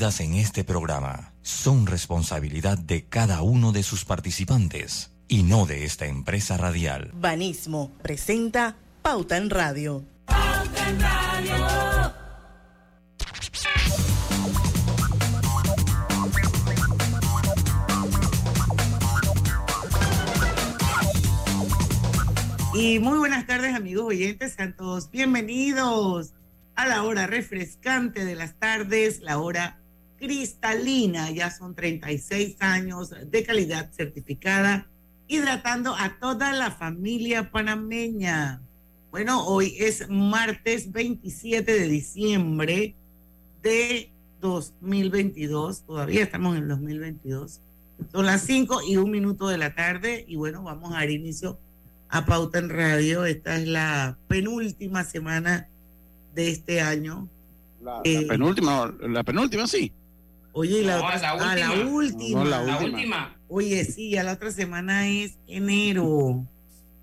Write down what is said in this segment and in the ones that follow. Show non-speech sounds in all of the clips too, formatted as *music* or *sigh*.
en este programa son responsabilidad de cada uno de sus participantes y no de esta empresa radial. Banismo presenta Pauta en Radio. Pauta en Radio. Y muy buenas tardes amigos oyentes, sean todos bienvenidos a la hora refrescante de las tardes, la hora cristalina. Ya son 36 años de calidad certificada, hidratando a toda la familia panameña. Bueno, hoy es martes 27 de diciembre de 2022. Todavía estamos en 2022. Son las 5 y un minuto de la tarde y bueno, vamos a dar inicio a Pauta en Radio. Esta es la penúltima semana de este año. La, eh, penúltima, la penúltima sí. Oye, la, otra, la, la, última. la, última. Oye, sí, ya la otra semana es enero.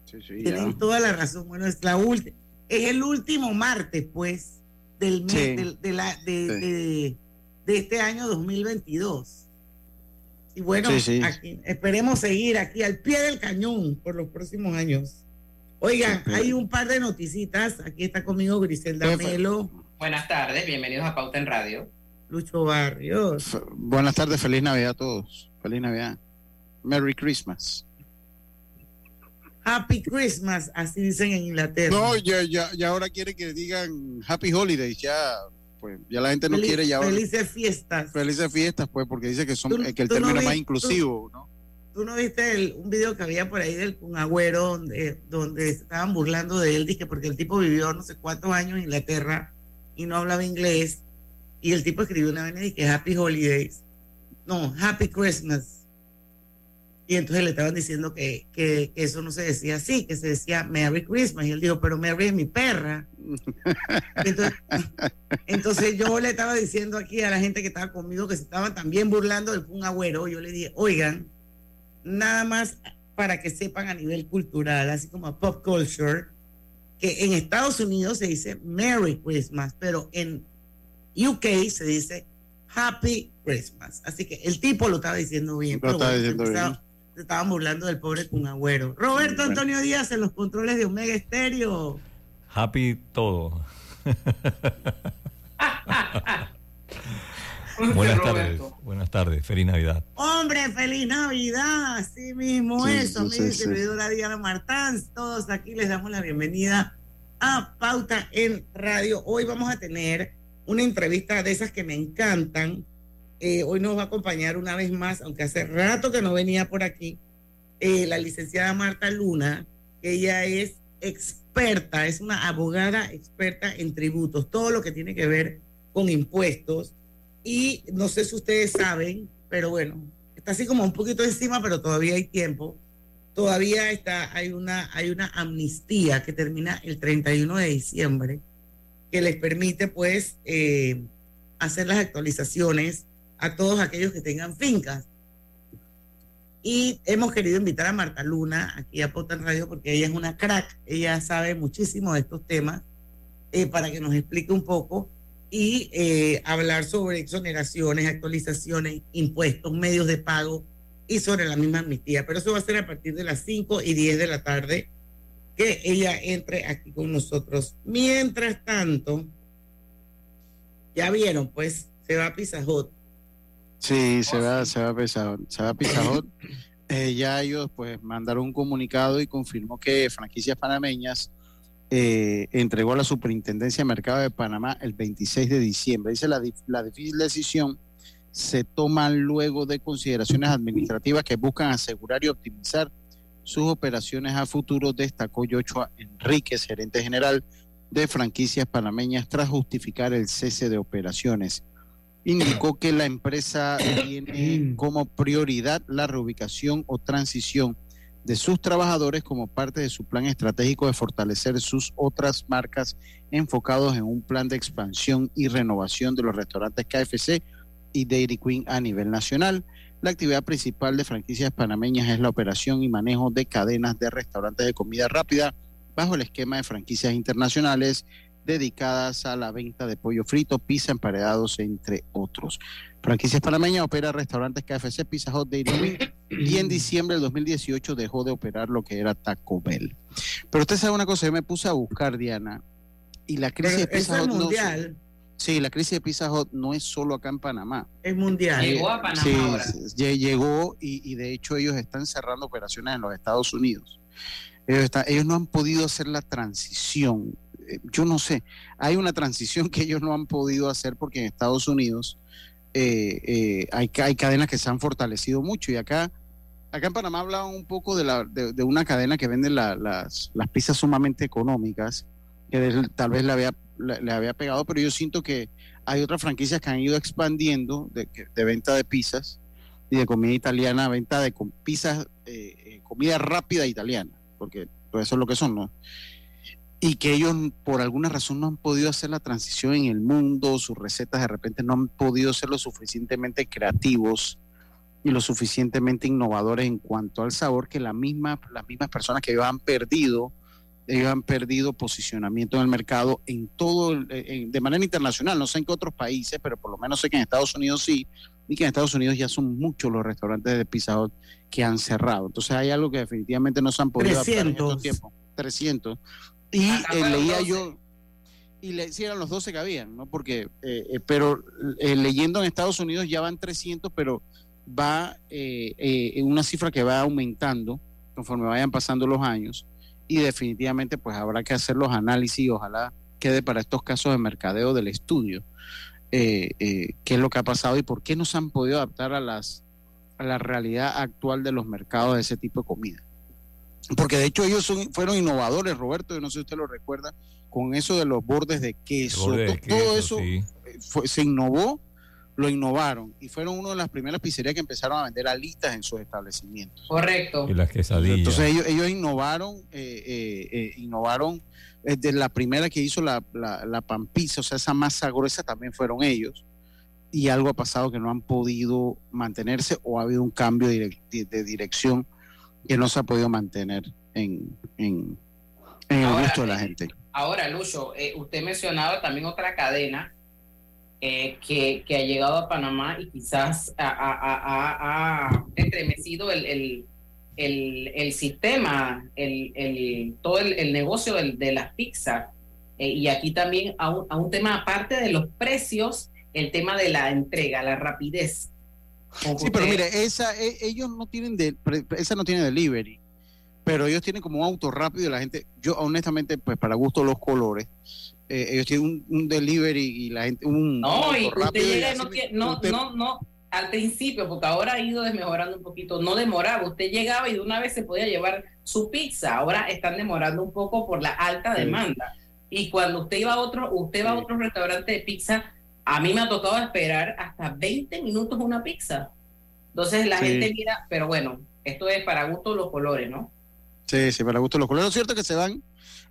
Sí, sí, Tienen toda la razón. Bueno, es la última. Es el último martes, pues, del mes de, la, de, de, este año 2022. Y bueno, aquí, esperemos seguir aquí al pie del cañón por los próximos años. Oigan, hay un par de noticitas. Aquí está conmigo Griselda Melo. Buenas tardes, bienvenidos a Pauta en Radio. Lucho Barrios. buenas tardes, feliz Navidad a todos. Feliz Navidad. Merry Christmas. Happy Christmas, así dicen en Inglaterra. No, ya, ya, ya ahora quiere que digan Happy Holidays, ya, pues, ya la gente no quiere ya. Felices fiestas. Felices fiestas, pues, porque dice que son que el término más inclusivo, ¿no? ¿Tú no viste un video que había por ahí del un Agüero donde, donde estaban burlando de él? Dije, porque el tipo vivió no sé cuántos años en Inglaterra y no hablaba inglés. Y el tipo escribió una vez y que Happy Holidays. No, Happy Christmas. Y entonces le estaban diciendo que, que, eso no se decía así, que se decía Merry Christmas. Y él dijo, pero Merry es mi perra. *laughs* Entonces, entonces, yo le estaba diciendo aquí a la gente que estaba conmigo que se estaban también burlando del Kun Agüero. Yo le dije, oigan, nada más para que sepan a nivel cultural, así como pop culture, que en Estados Unidos se dice Merry Christmas, pero en UK se dice Happy Christmas. Así que el tipo lo estaba diciendo bien. Lo estaba diciendo bien. Estaban burlando del pobre con agüero. Roberto Antonio Díaz en los controles de Omega Estéreo. Happy todo. *laughs* Buenas tardes, buenas tardes, feliz Navidad. Hombre, feliz Navidad, así mismo eso, mi servidora Diana Martán, todos aquí les damos la bienvenida a Pauta en Radio. Hoy vamos a tener una entrevista de esas que me encantan. Eh, hoy nos va a acompañar una vez más, aunque hace rato que no venía por aquí, eh, la licenciada Marta Luna, ella es experta, es una abogada experta en tributos, todo lo que tiene que ver con impuestos y no sé si ustedes saben, pero bueno, está así como un poquito encima, pero todavía hay tiempo. Todavía está, hay una, hay una amnistía que termina el 31 de diciembre, que les permite pues eh, hacer las actualizaciones a todos aquellos que tengan fincas. Y hemos querido invitar a Marta Luna aquí a Potter Radio porque ella es una crack, ella sabe muchísimo de estos temas, eh, para que nos explique un poco y eh, hablar sobre exoneraciones, actualizaciones, impuestos, medios de pago y sobre la misma amnistía. Pero eso va a ser a partir de las 5 y 10 de la tarde que ella entre aquí con nosotros. Mientras tanto, ya vieron, pues se va a Pizajot. Sí, se va, se va a Pizajot. Se va a Pizajot. *clears throat* Eh, ya ellos pues mandaron un comunicado y confirmó que franquicias panameñas eh, entregó a la Superintendencia de Mercado de Panamá el 26 de diciembre. Dice la, la difícil decisión se toma luego de consideraciones administrativas que buscan asegurar y optimizar sus operaciones a futuro, destacó Yochoa Enríquez, gerente general de franquicias panameñas, tras justificar el cese de operaciones. Indicó que la empresa tiene *coughs* como prioridad la reubicación o transición de sus trabajadores como parte de su plan estratégico de fortalecer sus otras marcas enfocados en un plan de expansión y renovación de los restaurantes KFC y Dairy Queen a nivel nacional. La actividad principal de franquicias panameñas es la operación y manejo de cadenas de restaurantes de comida rápida bajo el esquema de franquicias internacionales dedicadas a la venta de pollo frito, pizza, emparedados, entre otros. Franquicias Panameña opera restaurantes KFC, Pizza Hut, Daily y en diciembre del 2018 dejó de operar lo que era Taco Bell. Pero usted sabe una cosa, yo me puse a buscar, Diana, y la crisis de Pizza Hut mundial. Sí, la crisis de Pizza Hut no es solo acá en Panamá. Es mundial. Llegó a Panamá Sí, ahora. sí, llegó y, y de hecho ellos están cerrando operaciones en los Estados Unidos. Ellos, están- ellos no han podido hacer la transición. Eh, Yo no sé, hay una transición que ellos no han podido hacer porque en Estados Unidos eh, eh, hay, hay cadenas que se han fortalecido mucho y acá, acá en Panamá hablaban un poco de, la, de, de una cadena que vende la- las, las pizzas sumamente económicas, que de- tal vez le había, le, había pegado, pero yo siento que hay otras franquicias que han ido expandiendo de, venta de pizzas y de comida italiana, venta de pizzas, eh, eh, comida rápida italiana, porque pues eso es lo que son, ¿no? Y que ellos por alguna razón no han podido hacer la transición en el mundo, sus recetas de repente no han podido ser lo suficientemente creativos y lo suficientemente innovadores en cuanto al sabor que la misma, las mismas personas que ellos han perdido, ellos han perdido posicionamiento en el mercado en todo, en- de manera internacional, no sé en qué otros países, pero por lo menos sé que en Estados Unidos sí, y que en Estados Unidos ya son muchos los restaurantes de Pizza Hut que han cerrado. Entonces hay algo que definitivamente no se han podido adaptar en estos 300. tiempos. 300. Y Acá eh, leía 12. yo, y le, sí eran los 12 que habían, ¿no? Porque, eh, eh, pero eh, leyendo en Estados Unidos ya van 300, pero va eh, eh, en una cifra que va aumentando conforme vayan pasando los años y definitivamente pues habrá que hacer los análisis y ojalá quede para estos casos de mercadeo del estudio eh, eh, qué es lo que ha pasado y por qué no se han podido adaptar a las a la realidad actual de los mercados de ese tipo de comida porque de hecho ellos son, fueron innovadores Roberto yo no sé si usted lo recuerda con eso de los bordes de queso, Borde de to- todo eso sí. eh, fue- se innovó lo innovaron y fueron una de las primeras pizzerías que empezaron a vender alitas en sus establecimientos Correcto. Y las quesadillas. entonces ellos, ellos innovaron, eh, eh, eh, innovaron desde la primera que hizo la, la, la pan pizza, o sea, esa masa gruesa también fueron ellos. Y algo ha pasado que no han podido mantenerse o ha habido un cambio de, direc- de dirección que no se ha podido mantener en, en, en el Ahora, gusto de la eh, gente. Ahora, Lucho, eh, usted mencionaba también otra cadena eh, que, que ha llegado a Panamá y quizás ha, estremecido el, el, el, el sistema, el, el, todo el, negocio del- de las pizzas. Eh, y aquí también a un, a un tema aparte de los precios, el tema de la entrega, la rapidez. Sí, pero mire, esa, e- ellos no tienen de, esa no tiene delivery, pero ellos tienen como un auto rápido y la gente, yo honestamente, pues para gusto los colores, eh, ellos tienen un, un delivery y la gente, un No, y rápido llega y no, tiene- no, usted- no, no, al principio, porque ahora ha ido desmejorando un poquito, no demoraba, usted llegaba y de una vez se podía llevar su pizza, ahora están demorando un poco por la alta Sí. demanda. Y cuando usted iba a otro, usted va a otro restaurante de pizza, a mí me ha tocado esperar hasta 20 minutos una pizza. Entonces la Sí. gente mira, pero bueno, esto es para gusto los colores, ¿no? Sí, sí, para gusto los colores. Lo cierto es que se van.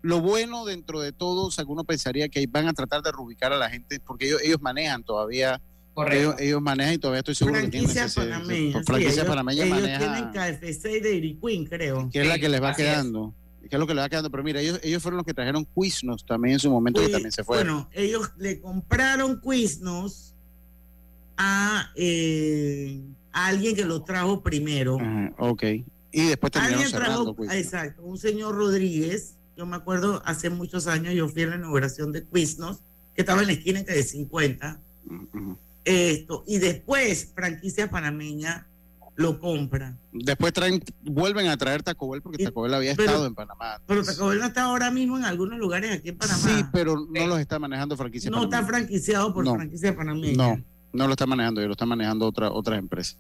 Lo bueno dentro de todo, o sea, uno pensaría que van a tratar de reubicar a la gente, porque ellos, ellos manejan todavía, Correcto. ellos, ellos manejan y todavía estoy seguro que tienen Franquicia panameña. sí, franquicia ellos, panameña ellos maneja, tienen KFC y Dairy Queen, creo. que es la que les va Así es. quedando, que es lo que les va quedando. Pero mira, ellos, ellos fueron los que trajeron Quiznos también en su momento, que también se fueron. Bueno, ellos le compraron Quiznos a, eh, a alguien que lo trajo primero. Ajá, ok. Y después terminaron Alguien cerrando. trajo, exacto, un señor Rodríguez. Yo me acuerdo hace muchos años, yo fui a la inauguración de Quiznos, que estaba en la esquina que de 50. Ujú. Esto, y después, franquicia panameña lo compra. Después traen, vuelven a traer Taco Bell porque Y- Taco Bell había pero- estado en Panamá. Pero Taco Bell no está ahora mismo en algunos lugares aquí en Panamá. Sí, pero no los está manejando franquicia no está franquiciado por No. franquicia panameña. No, no lo está manejando, lo está manejando otra otras empresas.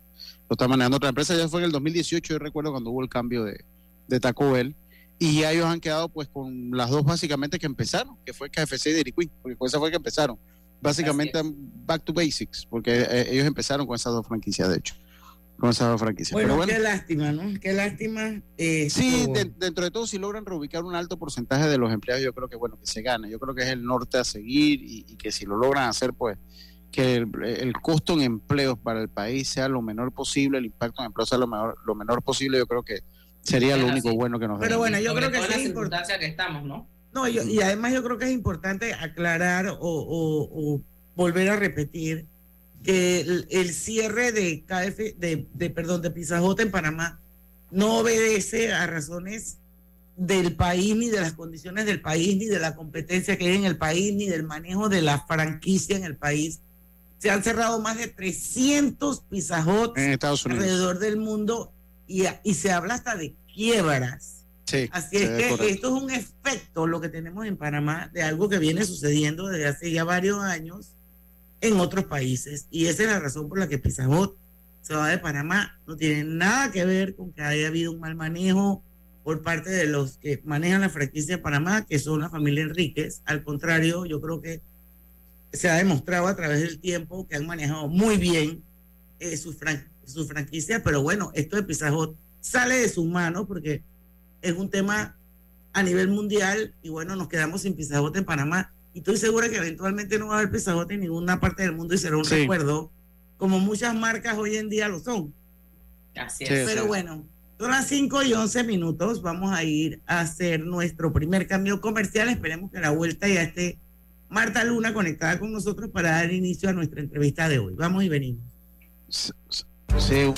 Lo está manejando otra empresa. Ya fue en el 2018, yo recuerdo cuando hubo el cambio de, de Taco Bell. Y ya ellos han quedado pues con las dos básicamente que empezaron, que fue KFC y Dairy Queen, porque con esa fue que empezaron. Básicamente back to basics, porque eh, ellos empezaron con esas dos franquicias, de hecho. Con esas dos franquicias. Bueno, Pero bueno, qué lástima, ¿no? Qué lástima. eh, Sí, de- dentro de todo, si logran reubicar un alto porcentaje de los empleados, yo creo que bueno, que se gana. Yo creo que es el norte a seguir y, y que si lo logran hacer, pues que el, el costo en empleos para el país sea lo menor posible, el impacto en empleos sea lo menor, lo menor posible, yo creo que sería lo único así. bueno que nos Pero den. bueno, yo Sobre creo que las es importante. que estamos, ¿no? No, y además yo creo que es importante aclarar o, volver a repetir que el, cierre de KF, de, de, perdón, de Pizajota en Panamá no obedece a razones del país, ni de las condiciones del país, ni de la competencia que hay en el país, ni del manejo de la franquicia en el país. Se han cerrado más de 300 Pizajot alrededor del mundo y, y se habla hasta de quiebras Así es que esto es un efecto, lo que tenemos en Panamá, de algo que viene sucediendo desde hace ya varios años en otros países. Y esa es la razón por la que Pizajot se va de Panamá. No tiene nada que ver con que haya habido un mal manejo por parte de los que manejan la franquicia de Panamá, que son la familia Enríquez. Al contrario, yo creo que se ha demostrado a través del tiempo que han manejado muy bien eh, su, su franquicia, pero bueno, esto de Pizajot sale de sus manos porque es un tema a nivel mundial y bueno, nos quedamos sin pizajote en Panamá y estoy segura que eventualmente no va a haber pizajote en ninguna parte del mundo y será un recuerdo, como muchas marcas hoy en día lo son. Así es. Pero bueno, son las 5 y 11 minutos, vamos a ir a hacer nuestro primer cambio comercial, esperemos que a la vuelta ya esté Marta Luna conectada con nosotros para dar inicio a nuestra entrevista de hoy. Vamos y venimos. Sí.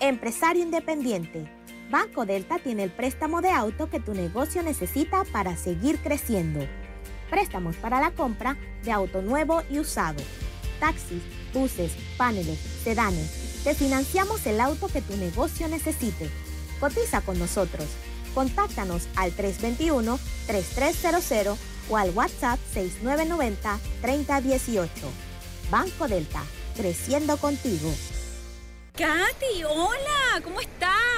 Empresario independiente. Banco Delta tiene el préstamo de auto que tu negocio necesita para seguir creciendo. Préstamos para la compra de auto nuevo y usado. Taxis, buses, paneles, sedanes. Te financiamos el auto que tu negocio necesite. Cotiza con nosotros. Contáctanos al 321-3300 o al WhatsApp 6990-3018. Banco Delta, creciendo contigo. Katy, hola, ¿cómo estás?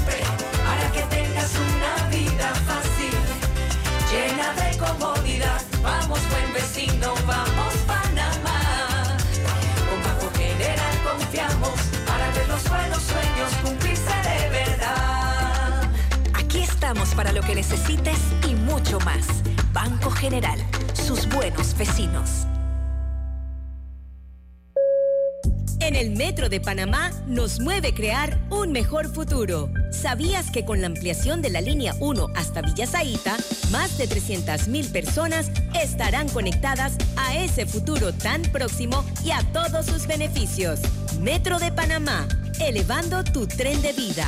para lo que necesites y mucho más. Banco General, sus buenos vecinos. En el Metro de Panamá nos mueve crear un mejor futuro. ¿Sabías que con la ampliación de la línea 1 hasta Villa Zaita, más de 300.000 personas estarán conectadas a ese futuro tan próximo y a todos sus beneficios? Metro de Panamá, elevando tu tren de vida.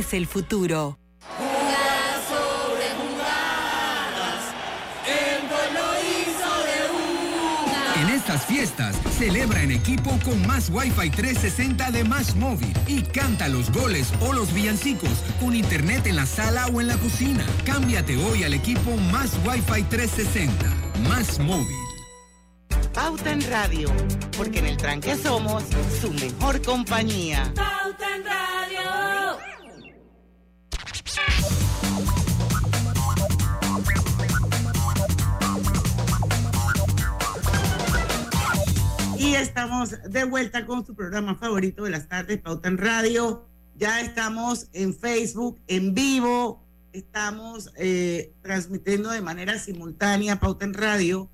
es el futuro. En estas fiestas, celebra en equipo con más Wi-Fi 360 de Más Móvil y canta los goles o los villancicos con internet en la sala o en la cocina. Cámbiate hoy al equipo Más Wi-Fi 360. Más Móvil. Pauta en Radio, porque en el tranque somos su mejor compañía. Pauta en Radio. Estamos de vuelta con su programa favorito de las tardes, Pauta en Radio. Ya estamos en Facebook, en vivo. Estamos eh, transmitiendo de manera simultánea Pauta en Radio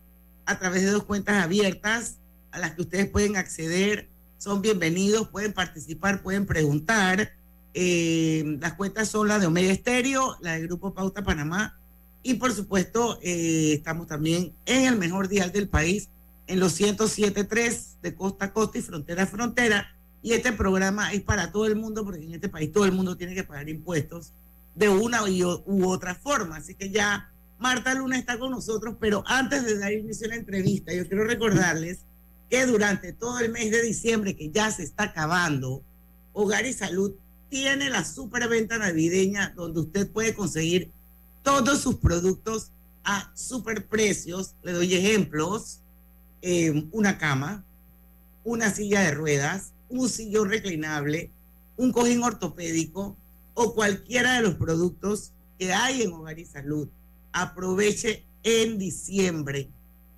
a través de dos cuentas abiertas a las que ustedes pueden acceder. Son bienvenidos, pueden participar, pueden preguntar. Eh, las cuentas son las de Omega Estéreo, la del Grupo Pauta Panamá. Y por supuesto, eh, estamos también en el mejor dial del país, en los 107.3 de costa a costa y frontera a frontera. Y este programa es para todo el mundo, porque en este país todo el mundo tiene que pagar impuestos de una u otra forma. Así que ya Marta Luna está con nosotros, pero antes de dar inicio a la entrevista, yo quiero recordarles que durante todo el mes de diciembre, que ya se está acabando, Hogar y Salud tiene la superventa navideña donde usted puede conseguir todos sus productos a superprecios. Le doy ejemplos. Eh, una cama, una silla de ruedas, un sillón reclinable, un cojín ortopédico o cualquiera de los productos que hay en Hogar y Salud. Aproveche en diciembre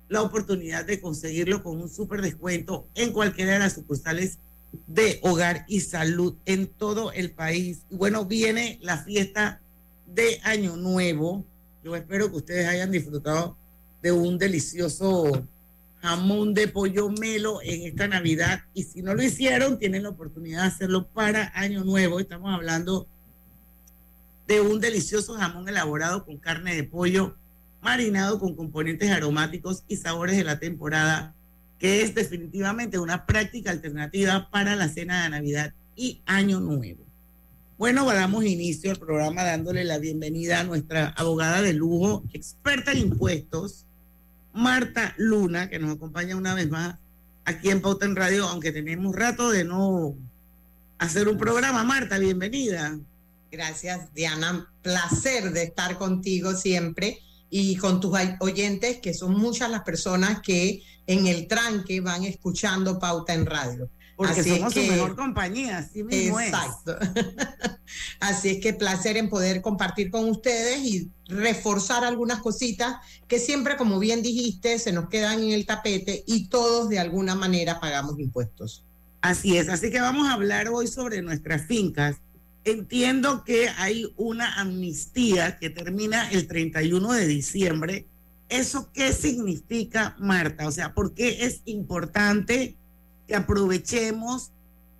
la oportunidad de conseguirlo con un super descuento en cualquiera de las sucursales de Hogar y Salud en todo el país. Y bueno, viene la fiesta de Año Nuevo. Yo espero que ustedes hayan disfrutado de un delicioso jamón de pollo melo en esta Navidad. Y si no lo hicieron, tienen la oportunidad de hacerlo para Año Nuevo. Estamos hablando de un delicioso jamón elaborado con carne de pollo, marinado con componentes aromáticos y sabores de la temporada, que es definitivamente una práctica alternativa para la cena de Navidad y Año Nuevo. Bueno, damos inicio al programa dándole la bienvenida a nuestra abogada de lujo, experta en impuestos, Marta Luna, que nos acompaña una vez más aquí en Pauta en Radio, aunque tenemos rato de no hacer un programa. Marta, bienvenida. Gracias, Diana. Placer de estar contigo siempre y con tus oyentes, que son muchas las personas que en el tranque van escuchando Pauta en Radio. Porque somos su mejor compañía, así mismo exacto. *laughs* así es que placer en poder compartir con ustedes y reforzar algunas cositas que siempre, como bien dijiste, se nos quedan en el tapete y todos de alguna manera pagamos impuestos. Así es, así que vamos a hablar hoy sobre nuestras fincas. Entiendo que hay una amnistía que termina el 31 de diciembre. ¿Eso qué significa, Marta? O sea, ¿por qué es importante? Que aprovechemos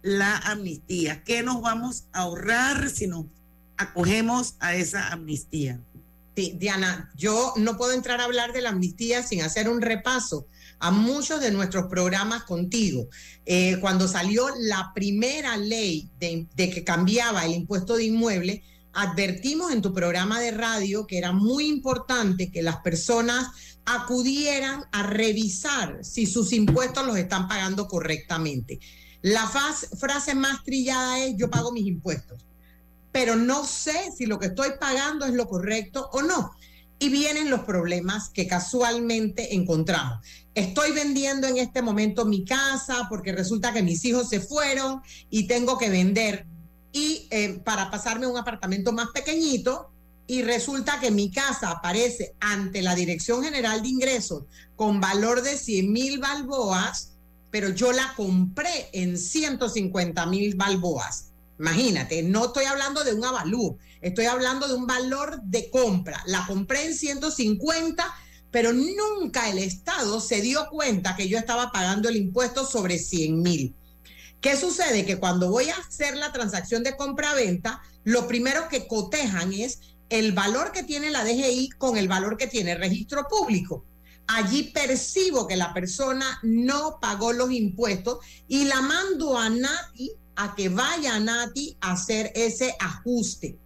la amnistía. ¿Qué nos vamos a ahorrar si nos acogemos a esa amnistía? Sí, Diana, yo no puedo entrar a hablar de la amnistía sin hacer un repaso a muchos de nuestros programas contigo. Eh, cuando salió la primera ley de, de que cambiaba el impuesto de inmueble, advertimos en tu programa de radio que era muy importante que las personas acudieran a revisar si sus impuestos los están pagando correctamente. La frase más trillada es yo pago mis impuestos, pero no sé si lo que estoy pagando es lo correcto o no. Y vienen los problemas que casualmente encontramos. Estoy vendiendo en este momento mi casa porque resulta que mis hijos se fueron y tengo que vender. Y eh, para pasarme a un apartamento más pequeñito, y resulta que mi casa aparece ante la Dirección General de Ingresos con valor de 100 mil balboas, pero yo la compré en 150 mil balboas. Imagínate, no estoy hablando de un avalú, estoy hablando de un valor de compra. La compré en 150, pero nunca el Estado se dio cuenta que yo estaba pagando el impuesto sobre 100 mil. ¿Qué sucede? Que cuando voy a hacer la transacción de compra-venta, lo primero que cotejan es el valor que tiene la DGI con el valor que tiene registro público. Allí percibo que la persona no pagó los impuestos y la mando a Nati a que vaya a Nati a hacer ese ajuste.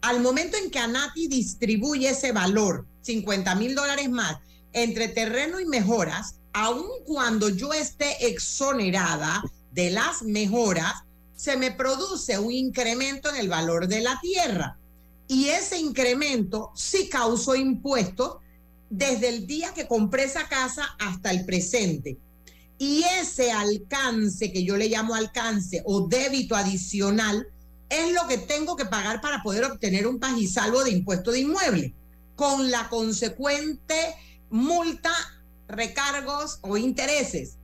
Al momento en que a Nati distribuye ese valor, 50 mil dólares más, entre terreno y mejoras, aun cuando yo esté exonerada de las mejoras, se me produce un incremento en el valor de la tierra y ese incremento sí causó impuestos desde el día que compré esa casa hasta el presente. Y ese alcance, que yo le llamo alcance o débito adicional, es lo que tengo que pagar para poder obtener un pagisalvo de impuesto de inmueble, con la consecuente multa, recargos o intereses.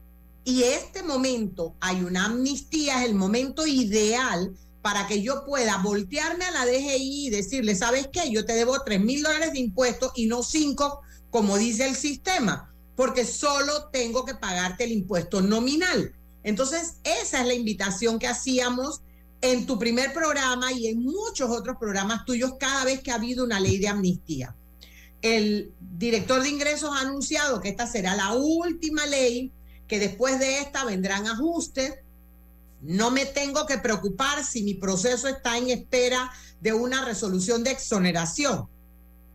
Y este momento, hay una amnistía, es el momento ideal para que yo pueda voltearme a la DGI y decirle, ¿sabes qué? Yo te debo 3 mil dólares de impuestos y no 5, como dice el sistema, porque solo tengo que pagarte el impuesto nominal. Entonces, esa es la invitación que hacíamos en tu primer programa y en muchos otros programas tuyos cada vez que ha habido una ley de amnistía. El director de ingresos ha anunciado que esta será la última ley, que después de esta vendrán ajustes. No me tengo que preocupar si mi proceso está en espera de una resolución de exoneración,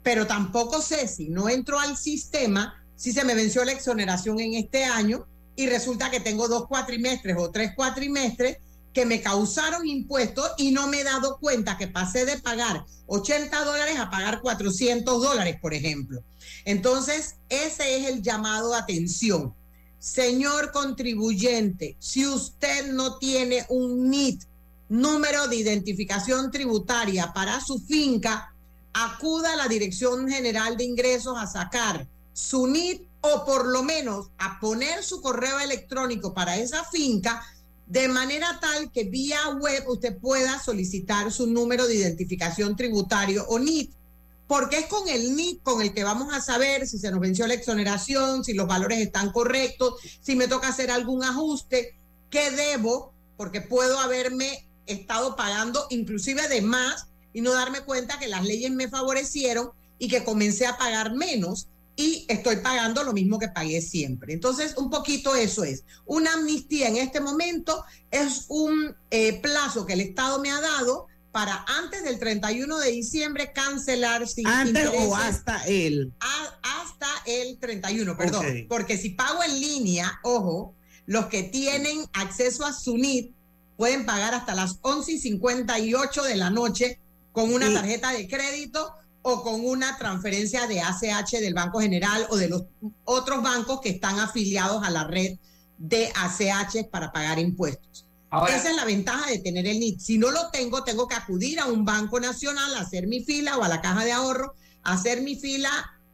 pero tampoco sé si no entro al sistema, si se me venció la exoneración en este año y resulta que tengo dos cuatrimestres o tres cuatrimestres que me causaron impuestos y no me he dado cuenta que pasé de pagar 80 dólares a pagar 400 dólares, por ejemplo. Entonces, ese es el llamado de atención. Señor contribuyente, si usted no tiene un NIT, número de identificación tributaria para su finca, acuda a la Dirección General de Ingresos a sacar su NIT o por lo menos a poner su correo electrónico para esa finca de manera tal que vía web usted pueda solicitar su número de identificación tributario o NIT, porque es con el NIT con el que vamos a saber si se nos venció la exoneración, si los valores están correctos, si me toca hacer algún ajuste, qué debo, porque puedo haberme estado pagando inclusive de más y no darme cuenta que las leyes me favorecieron y que comencé a pagar menos y estoy pagando lo mismo que pagué siempre. Entonces, un poquito eso es. Una amnistía en este momento es un eh, plazo que el Estado me ha dado para antes del 31 de diciembre cancelar sin Antes o hasta el. hasta el 31, perdón. Porque si pago en línea, ojo, los que tienen acceso a SUNIT pueden pagar hasta las 11 y 58 de la noche con una tarjeta de crédito o con una transferencia de ACH del Banco General o de los otros bancos que están afiliados a la red de ACH para pagar impuestos. Esa es la ventaja de tener el NIT. Si no lo tengo, tengo que acudir a un banco nacional a hacer mi fila o a la caja de ahorro, hacer mi fila,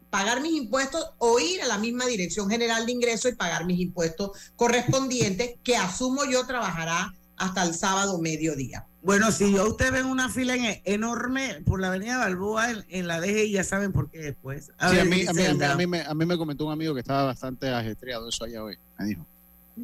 pagar mis impuestos o ir a la misma Dirección General de Ingresos y pagar mis impuestos correspondientes que asumo yo trabajará hasta el sábado mediodía. Bueno, si yo usted ven una fila enorme por la avenida Balboa en, la DGI, ya saben por qué después. A, a, mí, a, mí, me, a mí me comentó un amigo que estaba bastante ajetreado eso allá hoy, me dijo.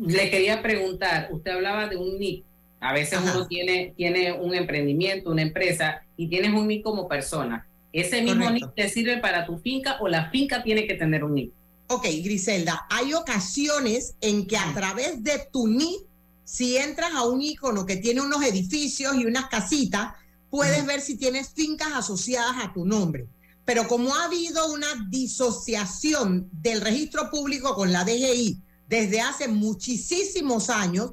Le quería preguntar, usted hablaba de un NIC. A veces uno tiene, tiene un emprendimiento, una empresa, y tienes un NIC como persona. ¿Ese mismo NIC te sirve para tu finca o la finca tiene que tener un NIC? Ok, Griselda, hay ocasiones en que a través de tu NIC si entras a un icono que tiene unos edificios y unas casitas, puedes ver si tienes fincas asociadas a tu nombre. Pero como ha habido una disociación del registro público con la DGI desde hace muchísimos años,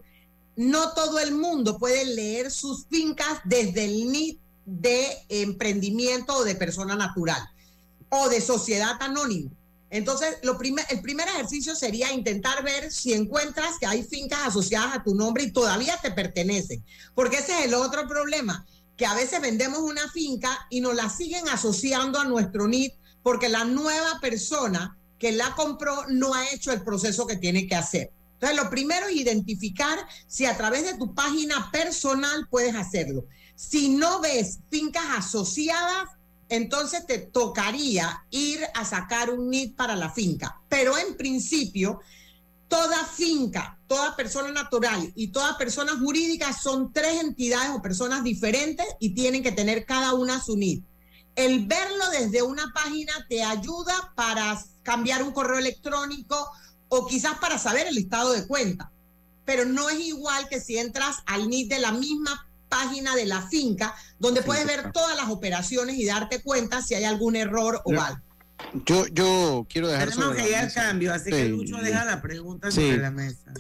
no todo el mundo puede leer sus fincas desde el NIT de emprendimiento o de persona natural o de sociedad anónima. Entonces, el primer ejercicio sería intentar ver si encuentras que hay fincas asociadas a tu nombre y todavía te pertenecen, porque ese es el otro problema, que a veces vendemos una finca y nos la siguen asociando a nuestro NIT porque la nueva persona que la compró no ha hecho el proceso que tiene que hacer. Entonces, lo primero es identificar si a través de tu página personal puedes hacerlo. Si no ves fincas asociadas, entonces te tocaría ir a sacar un NID para la finca. Pero en principio, toda finca, toda persona natural y toda persona jurídica son tres entidades o personas diferentes y tienen que tener cada una su NID. El verlo desde una página te ayuda para cambiar un correo electrónico o quizás para saber el estado de cuenta. Pero no es igual que si entras al NID de la misma página de la finca donde puedes ver todas las operaciones y darte cuenta si hay algún error o algo. Yo, yo quiero dejar Tenemos que ir al cambio, así que Lucho deja la pregunta sobre la mesa.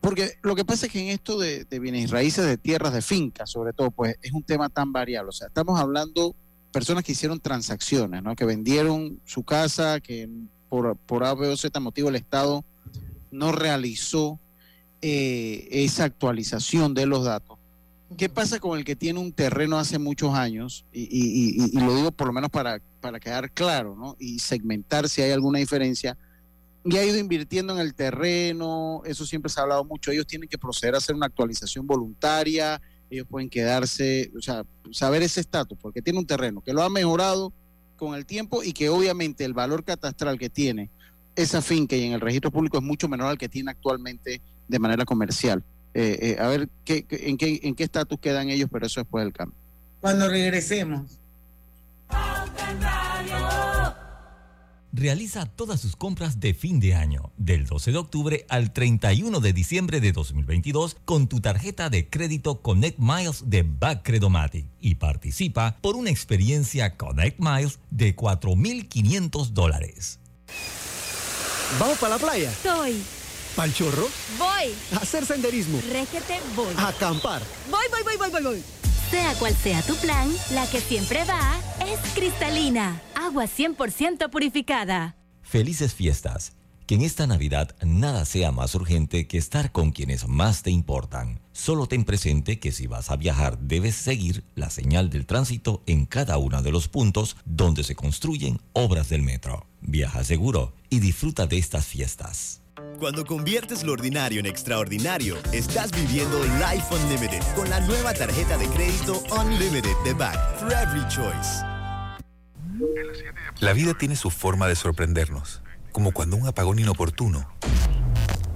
Porque lo que pasa es que en esto de, bienes raíces de tierras de finca, sobre todo, pues es un tema tan variable. O sea, estamos hablando personas que hicieron transacciones, ¿no? Que vendieron su casa, que por, por A, B o Z motivo el Estado no realizó eh, esa actualización de los datos. ¿Qué pasa con el que tiene un terreno hace muchos años? Y, lo digo por lo menos para, para quedar claro, ¿no? Y segmentar si hay alguna diferencia. y ha ido invirtiendo en el terreno, eso siempre se ha hablado mucho, ellos tienen que proceder a hacer una actualización voluntaria, ellos pueden quedarse, o sea, saber ese estatus, porque tiene un terreno que lo ha mejorado con el tiempo y que obviamente el valor catastral que tiene esa finca y en el registro público es mucho menor al que tiene actualmente de manera comercial. Eh, eh, a ver qué, en qué en qué estatus quedan ellos, pero eso después del cambio. Cuando regresemos. Realiza todas sus compras de fin de año, del 12 de octubre al 31 de diciembre de 2022, con tu tarjeta de crédito Connect Miles de Backcredomatic y participa por una experiencia Connect Miles de 4.500 dólares. ¿Vamos para la playa? Soy. ¿Pal chorro? Voy. A hacer senderismo. Régete, voy. A acampar. Voy, voy, voy, voy, voy, voy. Sea cual sea tu plan, la que siempre va es cristalina, agua 100% purificada. Felices fiestas. Que en esta Navidad nada sea más urgente que estar con quienes más te importan. Solo ten presente que si vas a viajar debes seguir la señal del tránsito en cada uno de los puntos donde se construyen obras del metro. Viaja seguro y disfruta de estas fiestas. Cuando conviertes lo ordinario en extraordinario, estás viviendo Life Unlimited con la nueva tarjeta de crédito Unlimited de Back for Every Choice. La vida tiene su forma de sorprendernos, como cuando un apagón inoportuno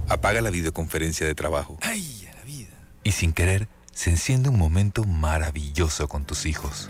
apaga la videoconferencia de trabajo. ¡Ay, la vida! Y sin querer, se enciende un momento maravilloso con tus hijos.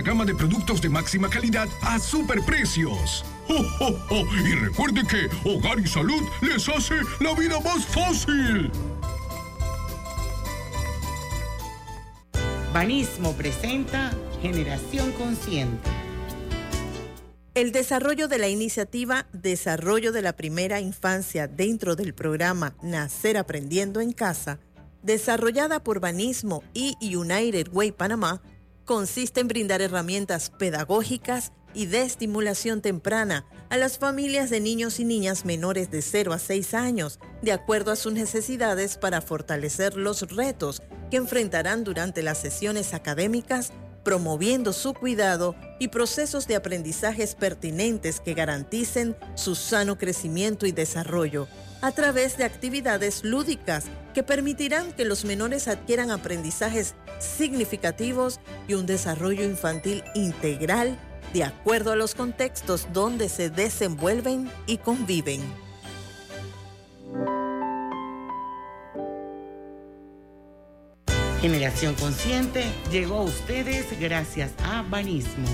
gama de productos de máxima calidad a superprecios. ¡Oh, Y recuerde que Hogar y Salud les hace la vida más fácil. Banismo presenta Generación Consciente. El desarrollo de la iniciativa Desarrollo de la Primera Infancia dentro del programa Nacer Aprendiendo en Casa, desarrollada por Banismo y United Way Panamá, consiste en brindar herramientas pedagógicas y de estimulación temprana a las familias de niños y niñas menores de 0 a 6 años, de acuerdo a sus necesidades para fortalecer los retos que enfrentarán durante las sesiones académicas, promoviendo su cuidado y procesos de aprendizajes pertinentes que garanticen su sano crecimiento y desarrollo a través de actividades lúdicas que permitirán que los menores adquieran aprendizajes significativos y un desarrollo infantil integral de acuerdo a los contextos donde se desenvuelven y conviven. Generación Consciente llegó a ustedes gracias a Banismo.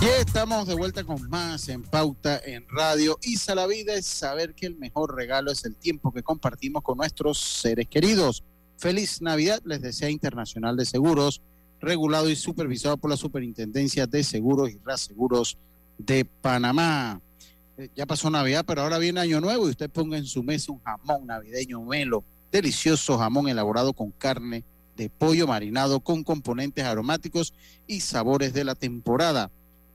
Y estamos de vuelta con más en Pauta en Radio. Y la vida es saber que el mejor regalo es el tiempo que compartimos con nuestros seres queridos. Feliz Navidad les desea Internacional de Seguros, regulado y supervisado por la Superintendencia de Seguros y Reaseguros de Panamá. Eh, ya pasó Navidad, pero ahora viene Año Nuevo y usted ponga en su mesa un jamón navideño melo, delicioso jamón elaborado con carne de pollo marinado con componentes aromáticos y sabores de la temporada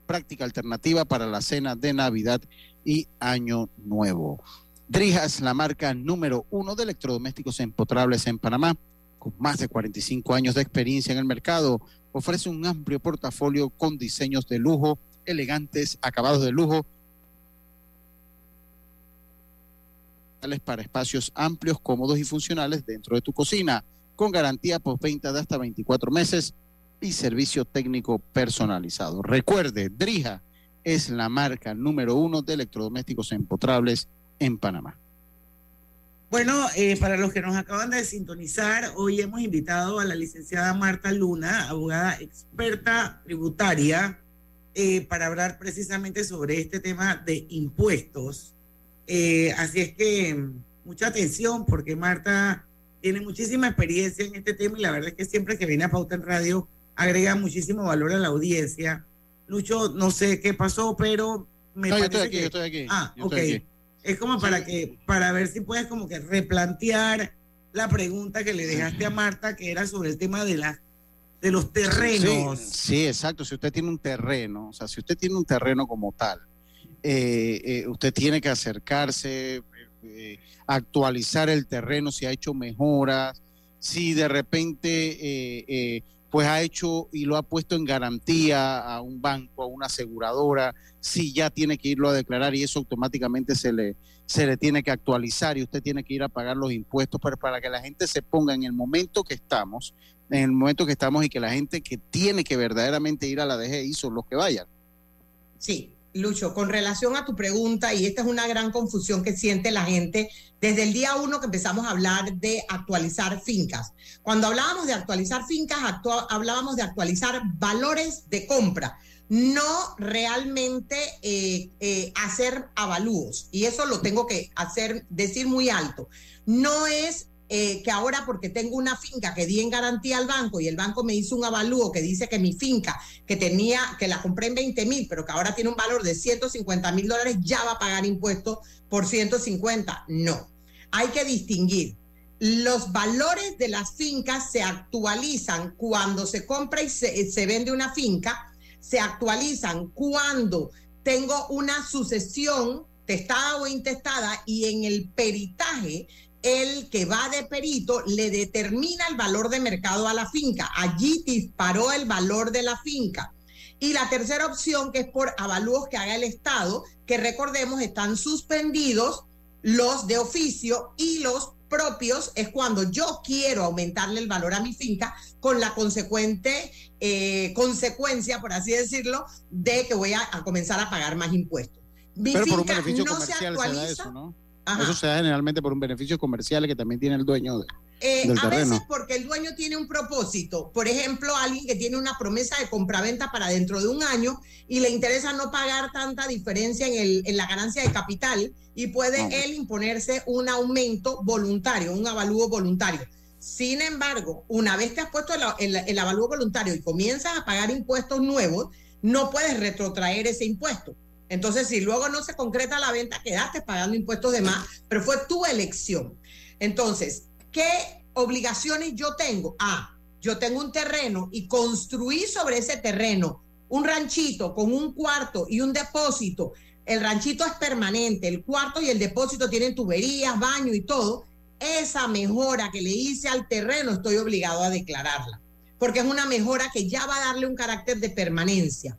práctica alternativa para la cena de Navidad y Año Nuevo. Drijas, la marca número uno de electrodomésticos empotrables en Panamá, con más de 45 años de experiencia en el mercado, ofrece un amplio portafolio con diseños de lujo, elegantes, acabados de lujo, para espacios amplios, cómodos y funcionales dentro de tu cocina, con garantía postventa de hasta 24 meses y servicio técnico personalizado. Recuerde, Drija es la marca número uno de electrodomésticos empotrables en Panamá. Bueno, eh, para los que nos acaban de sintonizar, hoy hemos invitado a la licenciada Marta Luna, abogada experta tributaria, eh, para hablar precisamente sobre este tema de impuestos. Eh, así es que mucha atención porque Marta tiene muchísima experiencia en este tema y la verdad es que siempre que viene a Pauta en Radio agrega muchísimo valor a la audiencia. Lucho, no sé qué pasó, pero me no, parece yo estoy aquí, que... yo estoy aquí. Ah, ok. aquí. Es como para que, para ver si puedes como que replantear la pregunta que le dejaste a Marta, que era sobre el tema de de los terrenos. Sí, sí, exacto. Si usted tiene un terreno, o sea, si usted tiene un terreno como tal, eh, eh, usted tiene que acercarse, eh, actualizar el terreno, si ha hecho mejoras, si de repente pues ha hecho y lo ha puesto en garantía a un banco, a una aseguradora, si ya tiene que irlo a declarar y eso automáticamente se le, se le tiene que actualizar y usted tiene que ir a pagar los impuestos para, para que la gente se ponga en el momento que estamos, en el momento que estamos y que la gente que tiene que verdaderamente ir a la DGI son los que vayan. Sí, Lucho, con relación a tu pregunta, y esta es una gran confusión que siente la gente desde el día uno que empezamos a hablar de actualizar fincas. Cuando hablábamos de actualizar fincas, hablábamos de actualizar valores de compra, no realmente eh, eh, hacer avalúos. Y eso lo tengo que hacer, decir muy alto. No es eh, que ahora porque tengo una finca que di en garantía al banco y el banco me hizo un avalúo que dice que mi finca que tenía, que la compré en 20 mil, pero que ahora tiene un valor de 150 mil dólares, ya va a pagar impuestos por 150. No, hay que distinguir. Los valores de las fincas se actualizan cuando se compra y se, se vende una finca, se actualizan cuando tengo una sucesión testada o intestada y en el peritaje el que va de perito le determina el valor de mercado a la finca. Allí disparó el valor de la finca. Y la tercera opción, que es por avalúos que haga el Estado, que recordemos están suspendidos los de oficio y los propios, es cuando yo quiero aumentarle el valor a mi finca con la consecuente eh, consecuencia, por así decirlo, de que voy a, a comenzar a pagar más impuestos. Mi Pero por un finca no se actualiza. eso, ¿no? Ajá. Eso se da generalmente por un beneficio comercial que también tiene el dueño de- Eh, del a terreno. veces porque el dueño tiene un propósito. Por ejemplo, alguien que tiene una promesa de compraventa para dentro de un año y le interesa no pagar tanta diferencia en, el, en la ganancia de capital y puede él imponerse un aumento voluntario, un avalúo voluntario. Sin embargo, una vez que has puesto el, el, el avalúo voluntario y comienzas a pagar impuestos nuevos, no puedes retrotraer ese impuesto. Entonces, si luego no se concreta la venta, quedaste pagando impuestos de más, pero fue tu elección. Entonces, ¿qué obligaciones yo tengo? Ah, yo tengo un terreno y construí sobre ese terreno un ranchito con un cuarto y un depósito. El ranchito es permanente, el cuarto y el depósito tienen tuberías, baño y todo. Esa mejora que le hice al terreno estoy obligado a declararla, porque es una mejora que ya va a darle un carácter de permanencia.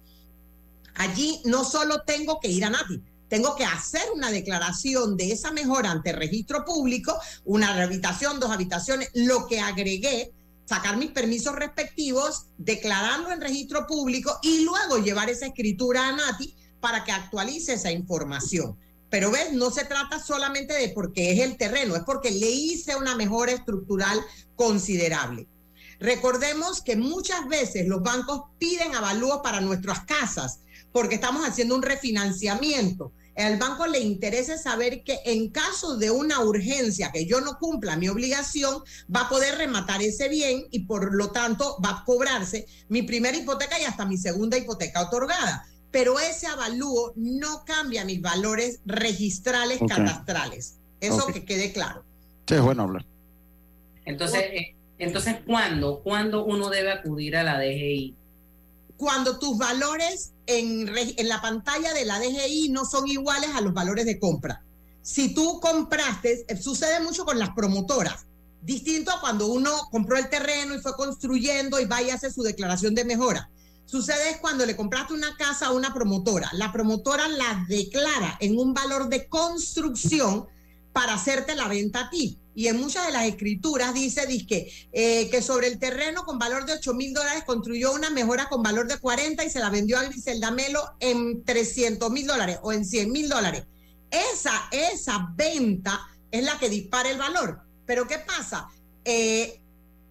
Allí no solo tengo que ir a Nati, tengo que hacer una declaración de esa mejora ante registro público, una habitación, dos habitaciones, lo que agregué, sacar mis permisos respectivos, declararlo en registro público y luego llevar esa escritura a Nati para que actualice esa información. Pero ves, no se trata solamente de porque es el terreno, es porque le hice una mejora estructural considerable. Recordemos que muchas veces los bancos piden avalúos para nuestras casas porque estamos haciendo un refinanciamiento. Al banco le interesa saber que en caso de una urgencia que yo no cumpla mi obligación, va a poder rematar ese bien y por lo tanto va a cobrarse mi primera hipoteca y hasta mi segunda hipoteca otorgada. Pero ese avalúo no cambia mis valores registrales Ok. cadastrales. Eso que quede claro. Sí, es bueno hablar. Entonces, eh, entonces ¿cuándo? ¿Cuándo uno debe acudir a la DGI? Cuando tus valores en, en la pantalla de la DGI no son iguales a los valores de compra. Si tú compraste, eh, sucede mucho con las promotoras, distinto a cuando uno compró el terreno y fue construyendo y va y hace su declaración de mejora. Sucede es cuando le compraste una casa a una promotora. La promotora la declara en un valor de construcción para hacerte la venta a ti. Y en muchas de las escrituras dice dizque, eh, que sobre el terreno con valor de 8 mil dólares construyó una mejora con valor de 40 y se la vendió a Griselda Melo en 300 mil dólares o en 100 mil dólares. Esa, esa venta es la que dispara el valor. Pero ¿qué pasa? Eh,